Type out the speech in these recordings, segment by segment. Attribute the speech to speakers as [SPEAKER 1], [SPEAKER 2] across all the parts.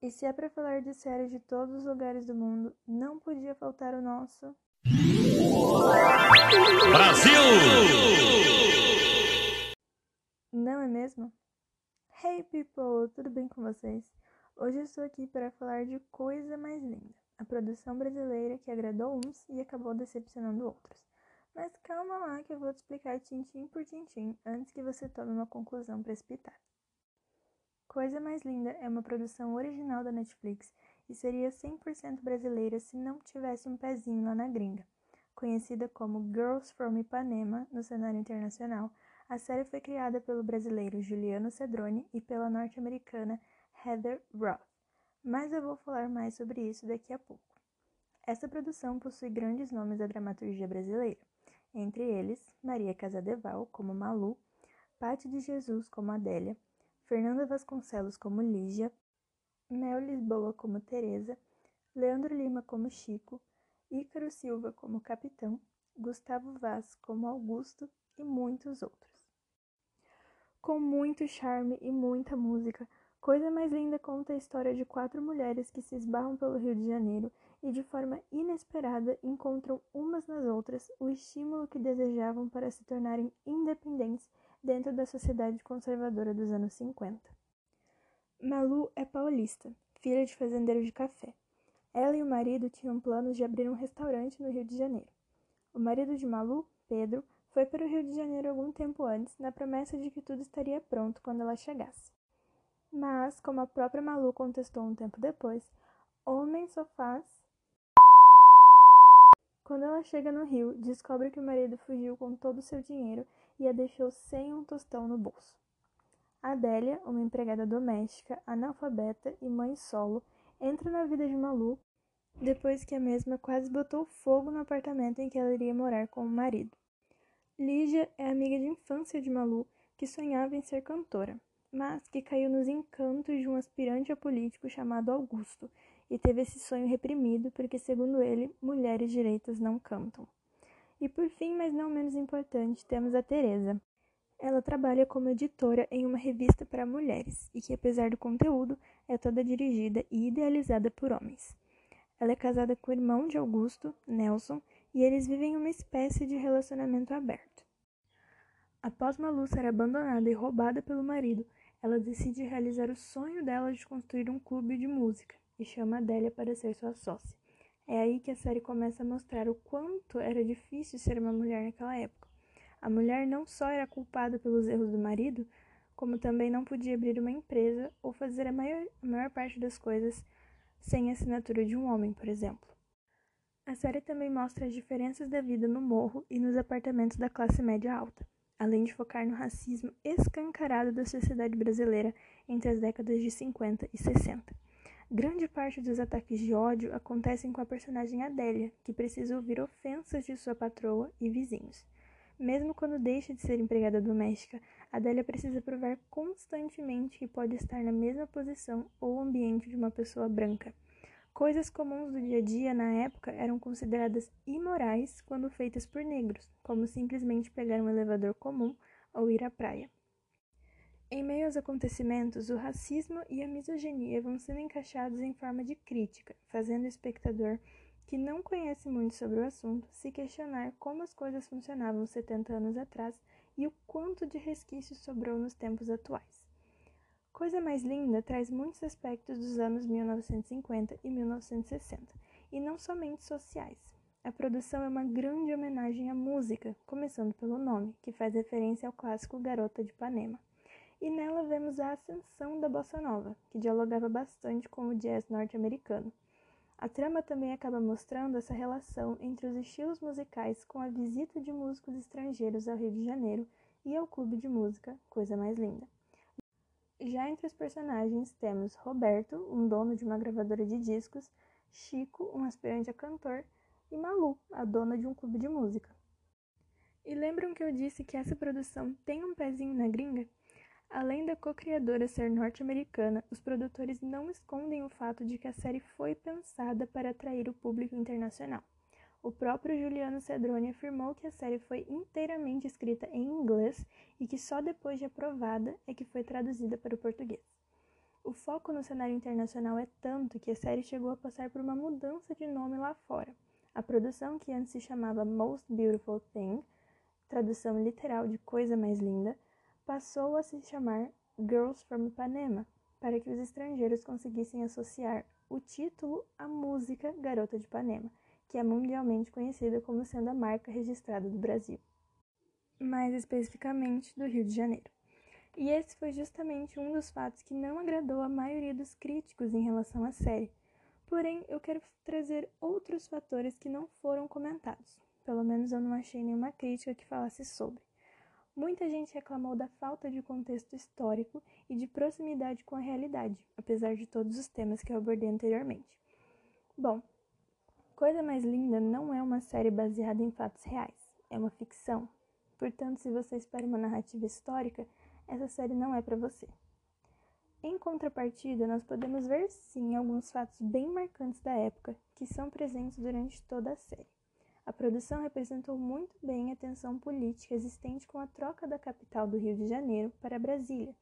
[SPEAKER 1] E se é para falar de séries de todos os lugares do mundo, não podia faltar o nosso
[SPEAKER 2] Brasil!
[SPEAKER 1] Não é mesmo? Hey people, tudo bem com vocês? Hoje eu estou aqui para falar de coisa mais linda a produção brasileira que agradou uns e acabou decepcionando outros. Mas calma lá que eu vou te explicar tintim por tintim antes que você tome uma conclusão precipitada. Coisa Mais Linda é uma produção original da Netflix e seria 100% brasileira se não tivesse um pezinho lá na gringa. Conhecida como Girls from Ipanema no cenário internacional, a série foi criada pelo brasileiro Juliano Cedrone e pela norte-americana Heather Roth. Mas eu vou falar mais sobre isso daqui a pouco. Essa produção possui grandes nomes da dramaturgia brasileira, entre eles Maria Casadeval como Malu, Patti de Jesus como Adélia, Fernanda Vasconcelos como Lígia, Mel Lisboa como Teresa, Leandro Lima como Chico, Ícaro Silva como Capitão, Gustavo Vaz como Augusto e muitos outros. Com muito charme e muita música, Coisa Mais Linda conta a história de quatro mulheres que se esbarram pelo Rio de Janeiro e de forma inesperada encontram umas nas outras o estímulo que desejavam para se tornarem independentes dentro da sociedade conservadora dos anos 50. Malu é paulista, filha de fazendeiro de café. Ela e o marido tinham planos de abrir um restaurante no Rio de Janeiro. O marido de Malu, Pedro, foi para o Rio de Janeiro algum tempo antes, na promessa de que tudo estaria pronto quando ela chegasse. Mas, como a própria Malu contestou um tempo depois, homem só faz. Quando ela chega no Rio, descobre que o marido fugiu com todo o seu dinheiro e a deixou sem um tostão no bolso. Adélia, uma empregada doméstica, analfabeta e mãe solo, entra na vida de Malu depois que a mesma quase botou fogo no apartamento em que ela iria morar com o marido. Lígia é amiga de infância de Malu, que sonhava em ser cantora, mas que caiu nos encantos de um aspirante a político chamado Augusto e teve esse sonho reprimido porque, segundo ele, mulheres direitas não cantam. E por fim, mas não menos importante, temos a Teresa. Ela trabalha como editora em uma revista para mulheres e que, apesar do conteúdo, é toda dirigida e idealizada por homens. Ela é casada com o irmão de Augusto, Nelson, e eles vivem uma espécie de relacionamento aberto. Após Malu ser abandonada e roubada pelo marido, ela decide realizar o sonho dela de construir um clube de música e chama Adélia para ser sua sócia. É aí que a série começa a mostrar o quanto era difícil ser uma mulher naquela época. A mulher não só era culpada pelos erros do marido, como também não podia abrir uma empresa ou fazer a maior, a maior parte das coisas sem a assinatura de um homem, por exemplo. A série também mostra as diferenças da vida no morro e nos apartamentos da classe média alta, além de focar no racismo escancarado da sociedade brasileira entre as décadas de 50 e 60. Grande parte dos ataques de ódio acontecem com a personagem Adélia, que precisa ouvir ofensas de sua patroa e vizinhos. Mesmo quando deixa de ser empregada doméstica, Adélia precisa provar constantemente que pode estar na mesma posição ou ambiente de uma pessoa branca. Coisas comuns do dia a dia na época eram consideradas imorais quando feitas por negros, como simplesmente pegar um elevador comum ou ir à praia. Em meio aos acontecimentos, o racismo e a misoginia vão sendo encaixados em forma de crítica, fazendo o espectador, que não conhece muito sobre o assunto, se questionar como as coisas funcionavam 70 anos atrás e o quanto de resquício sobrou nos tempos atuais. Coisa Mais Linda traz muitos aspectos dos anos 1950 e 1960, e não somente sociais. A produção é uma grande homenagem à música, começando pelo nome, que faz referência ao clássico Garota de Ipanema e nela vemos a ascensão da bossa nova, que dialogava bastante com o jazz norte-americano. A trama também acaba mostrando essa relação entre os estilos musicais com a visita de músicos estrangeiros ao Rio de Janeiro e ao clube de música Coisa Mais Linda. Já entre os personagens temos Roberto, um dono de uma gravadora de discos, Chico, um aspirante a cantor, e Malu, a dona de um clube de música. E lembram que eu disse que essa produção tem um pezinho na gringa? Além da co-criadora ser norte-americana, os produtores não escondem o fato de que a série foi pensada para atrair o público internacional. O próprio Juliano Cedrone afirmou que a série foi inteiramente escrita em inglês e que só depois de aprovada é que foi traduzida para o português. O foco no cenário internacional é tanto que a série chegou a passar por uma mudança de nome lá fora. A produção, que antes se chamava Most Beautiful Thing, tradução literal de Coisa Mais Linda, passou a se chamar Girls from Ipanema, para que os estrangeiros conseguissem associar o título à música Garota de Ipanema, que é mundialmente conhecida como sendo a marca registrada do Brasil, mais especificamente do Rio de Janeiro. E esse foi justamente um dos fatos que não agradou a maioria dos críticos em relação à série. Porém, eu quero trazer outros fatores que não foram comentados. Pelo menos eu não achei nenhuma crítica que falasse sobre. Muita gente reclamou da falta de contexto histórico e de proximidade com a realidade, apesar de todos os temas que eu abordei anteriormente. Bom, Coisa Mais Linda não é uma série baseada em fatos reais, é uma ficção. Portanto, se você espera uma narrativa histórica, essa série não é para você. Em contrapartida, nós podemos ver sim alguns fatos bem marcantes da época que são presentes durante toda a série. A produção representou muito bem a tensão política existente com a troca da capital do Rio de Janeiro para Brasília.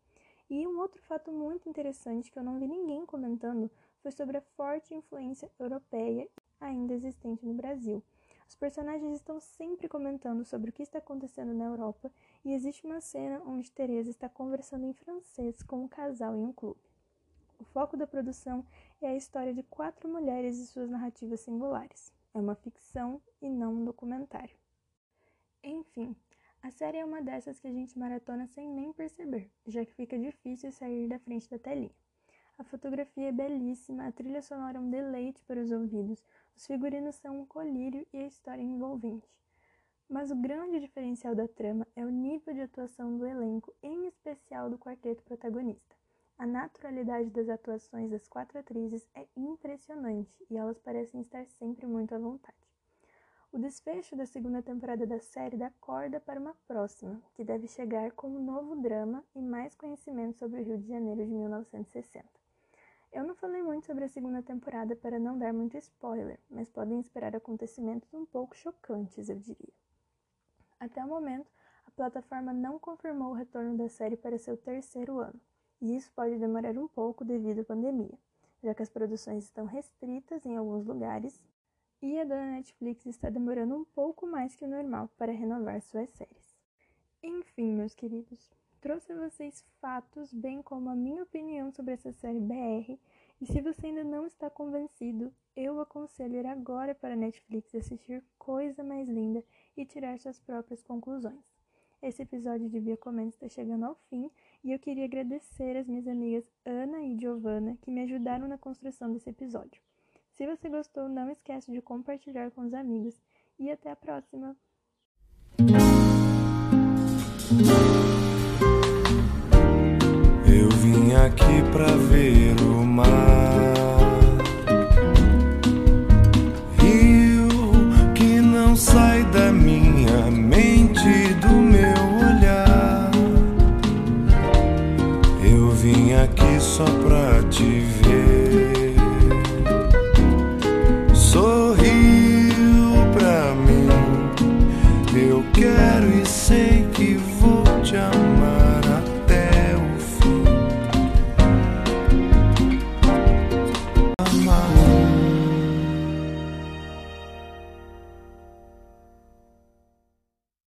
[SPEAKER 1] E um outro fato muito interessante que eu não vi ninguém comentando foi sobre a forte influência europeia ainda existente no Brasil, os personagens estão sempre comentando sobre o que está acontecendo na Europa e existe uma cena onde Teresa está conversando em francês com um casal em um clube. O foco da produção é a história de quatro mulheres e suas narrativas singulares. É uma ficção e não um documentário. Enfim, a série é uma dessas que a gente maratona sem nem perceber, já que fica difícil sair da frente da telinha. A fotografia é belíssima, a trilha sonora é um deleite para os ouvidos, os figurinos são um colírio e a história é envolvente. Mas o grande diferencial da trama é o nível de atuação do elenco, em especial do quarteto protagonista. A naturalidade das atuações das quatro atrizes é impressionante e elas parecem estar sempre muito à vontade. O desfecho da segunda temporada da série dá corda para uma próxima, que deve chegar com um novo drama e mais conhecimento sobre o Rio de Janeiro de 1960. Eu não falei muito sobre a segunda temporada para não dar muito spoiler, mas podem esperar acontecimentos um pouco chocantes, eu diria. Até o momento, a plataforma não confirmou o retorno da série para seu terceiro ano, e isso pode demorar um pouco devido à pandemia, já que as produções estão restritas em alguns lugares e a dona Netflix está demorando um pouco mais que o normal para renovar suas séries. Enfim, meus queridos, Trouxe a vocês fatos, bem como a minha opinião sobre essa série BR. E se você ainda não está convencido, eu aconselho ir agora para a Netflix assistir Coisa Mais Linda e tirar suas próprias conclusões. Esse episódio de Via está chegando ao fim e eu queria agradecer as minhas amigas Ana e Giovana que me ajudaram na construção desse episódio. Se você gostou, não esqueça de compartilhar com os amigos e até a próxima!
[SPEAKER 2] Vim aqui pra ver o mar. Rio que não sai da minha mente, do meu olhar. Eu vim aqui só pra te ver. Sorriu pra mim, eu quero e sei que vou te amar.